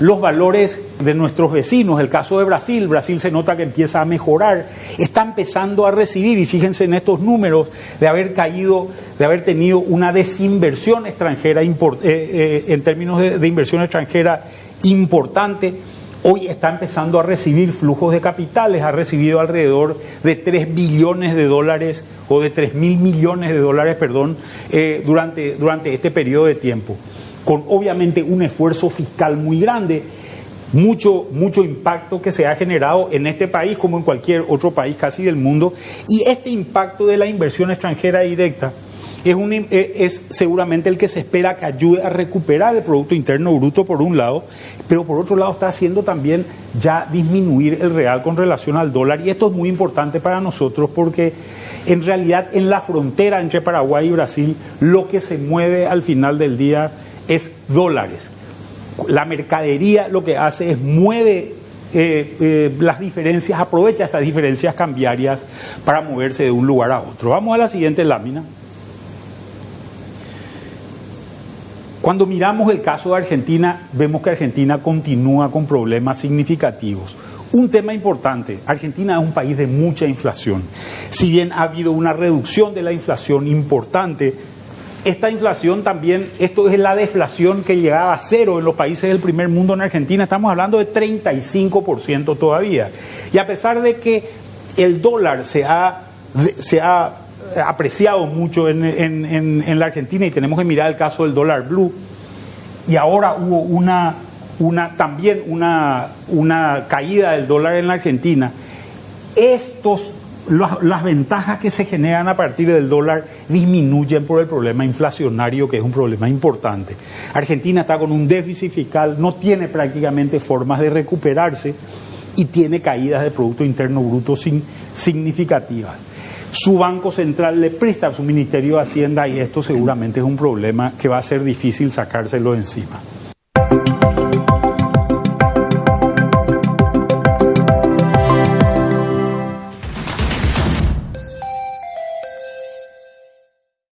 los valores de nuestros vecinos, el caso de Brasil, Brasil se nota que empieza a mejorar, está empezando a recibir, y fíjense en estos números, de haber caído, de haber tenido una desinversión extranjera, eh, eh, en términos de, inversión extranjera importante, hoy está empezando a recibir flujos de capitales, ha recibido alrededor de 3 billones de dólares o de 3 mil millones de dólares, perdón, eh, durante, durante este periodo de tiempo con obviamente un esfuerzo fiscal muy grande, mucho, mucho impacto que se ha generado en este país como en cualquier otro país casi del mundo, y este impacto de la inversión extranjera directa es, un, eh, es seguramente el que se espera que ayude a recuperar el Producto Interno Bruto por un lado, pero por otro lado está haciendo también ya disminuir el real con relación al dólar, y esto es muy importante para nosotros porque en realidad en la frontera entre Paraguay y Brasil lo que se mueve al final del día es dólares. La mercadería lo que hace es mueve eh, eh, las diferencias, aprovecha estas diferencias cambiarias para moverse de un lugar a otro. Vamos a la siguiente lámina. Cuando miramos el caso de Argentina, vemos que Argentina continúa con problemas significativos. Un tema importante, Argentina es un país de mucha inflación. Si bien ha habido una reducción de la inflación importante, esta inflación también, esto es la deflación que llegaba a cero en los países del primer mundo en Argentina, estamos hablando de 35% todavía. Y a pesar de que el dólar se ha, se ha apreciado mucho en, en, la Argentina y tenemos que mirar el caso del dólar blue, y ahora hubo una, una, también una, una caída del dólar en la Argentina, estos las ventajas que se generan a partir del dólar disminuyen por el problema inflacionario, que es un problema importante. Argentina está con un déficit fiscal, no tiene prácticamente formas de recuperarse y tiene caídas de Producto Interno Bruto significativas. Su Banco Central le presta a su Ministerio de Hacienda y esto seguramente es un problema que va a ser difícil sacárselo encima.